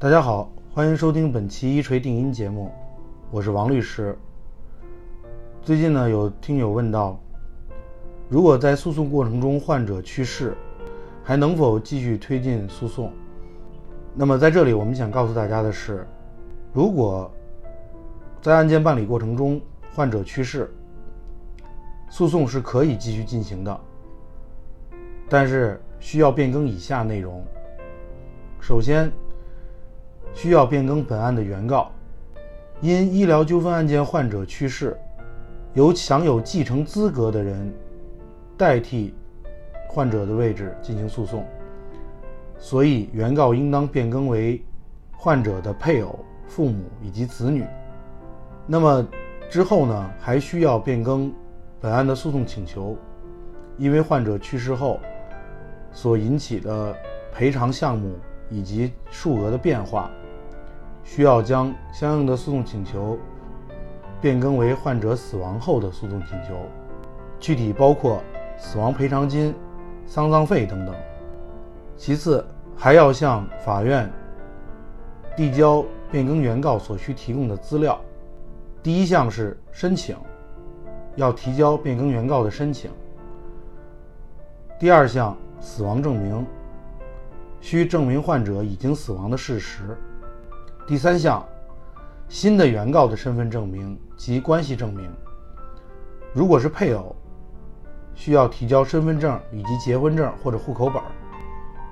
大家好，欢迎收听本期一锤定音节目，我是王律师。最近呢，有听友问到，如果在诉讼过程中患者去世，还能否继续推进诉讼？那么在这里，我们想告诉大家的是，如果在案件办理过程中患者去世，诉讼是可以继续进行的，但是需要变更以下内容。首先，需要变更本案的原告，因医疗纠纷案件患者去世，由享有继承资格的人代替患者的位置进行诉讼，所以原告应当变更为患者的配偶、父母以及子女。那么之后呢，还需要变更本案的诉讼请求，因为患者去世后所引起的赔偿项目以及数额的变化。需要将相应的诉讼请求变更为患者死亡后的诉讼请求，具体包括死亡赔偿金、丧葬费等等。其次，还要向法院递交变更原告所需提供的资料。第一项是申请，要提交变更原告的申请。第二项，死亡证明，需证明患者已经死亡的事实。第三项，新的原告的身份证明及关系证明。如果是配偶，需要提交身份证以及结婚证或者户口本；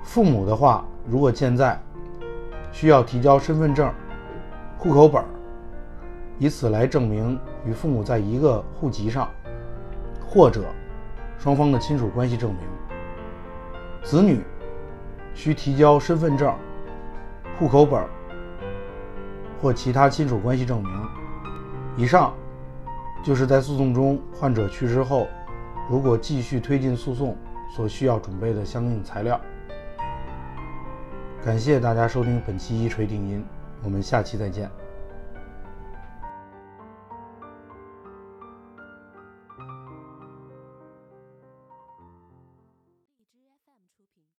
父母的话，如果健在，需要提交身份证、户口本，以此来证明与父母在一个户籍上，或者双方的亲属关系证明。子女需提交身份证、户口本。或其他亲属关系证明。以上就是在诉讼中患者去世后，如果继续推进诉讼所需要准备的相应材料。感谢大家收听本期一锤定音，我们下期再见。